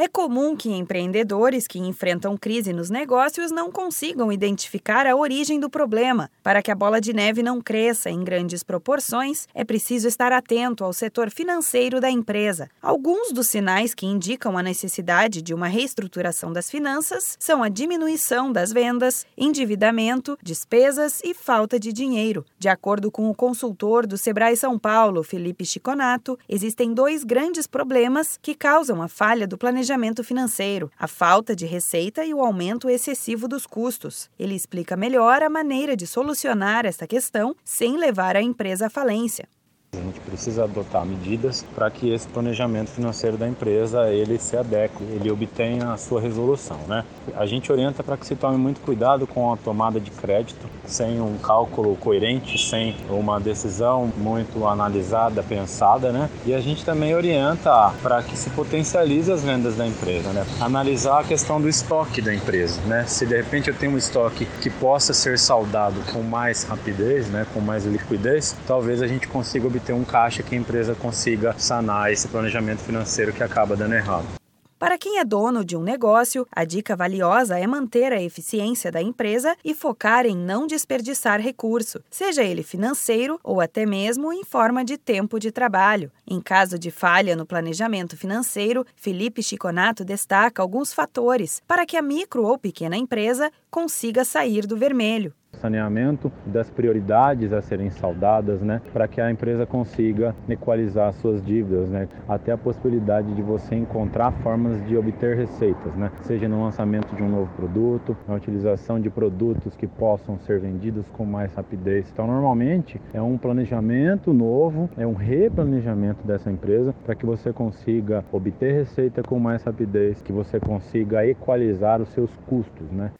É comum que empreendedores que enfrentam crise nos negócios não consigam identificar a origem do problema. Para que a bola de neve não cresça em grandes proporções, é preciso estar atento ao setor financeiro da empresa. Alguns dos sinais que indicam a necessidade de uma reestruturação das finanças são a diminuição das vendas, endividamento, despesas e falta de dinheiro. De acordo com o consultor do Sebrae São Paulo, Felipe Chiconato, existem dois grandes problemas que causam a falha do planejamento planejamento financeiro, a falta de receita e o aumento excessivo dos custos. Ele explica melhor a maneira de solucionar esta questão sem levar a empresa à falência. A gente precisa adotar medidas para que esse planejamento financeiro da empresa ele se adeque, ele obtenha a sua resolução, né? A gente orienta para que se tome muito cuidado com a tomada de crédito, sem um cálculo coerente, sem uma decisão muito analisada, pensada, né? E a gente também orienta para que se potencialize as vendas da empresa, né? Analisar a questão do estoque da empresa, né? Se de repente eu tenho um estoque que possa ser saldado com mais rapidez, né? Com mais liquidez, talvez a gente consiga obter ter um caixa que a empresa consiga sanar esse planejamento financeiro que acaba dando errado. Para quem é dono de um negócio, a dica valiosa é manter a eficiência da empresa e focar em não desperdiçar recurso, seja ele financeiro ou até mesmo em forma de tempo de trabalho. Em caso de falha no planejamento financeiro, Felipe Chiconato destaca alguns fatores para que a micro ou pequena empresa consiga sair do vermelho saneamento das prioridades a serem saudadas, né, para que a empresa consiga equalizar suas dívidas, né, até a possibilidade de você encontrar formas de obter receitas, né, seja no lançamento de um novo produto, na utilização de produtos que possam ser vendidos com mais rapidez. Então, normalmente é um planejamento novo, é um replanejamento dessa empresa para que você consiga obter receita com mais rapidez, que você consiga equalizar os seus custos, né?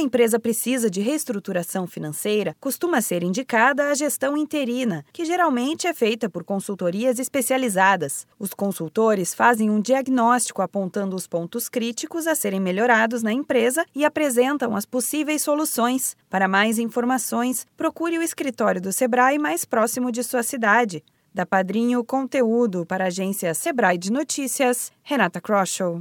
Uma empresa precisa de reestruturação financeira, costuma ser indicada a gestão interina, que geralmente é feita por consultorias especializadas. Os consultores fazem um diagnóstico apontando os pontos críticos a serem melhorados na empresa e apresentam as possíveis soluções. Para mais informações, procure o escritório do Sebrae mais próximo de sua cidade. Da Padrinho Conteúdo para a agência Sebrae de Notícias, Renata Kroschel.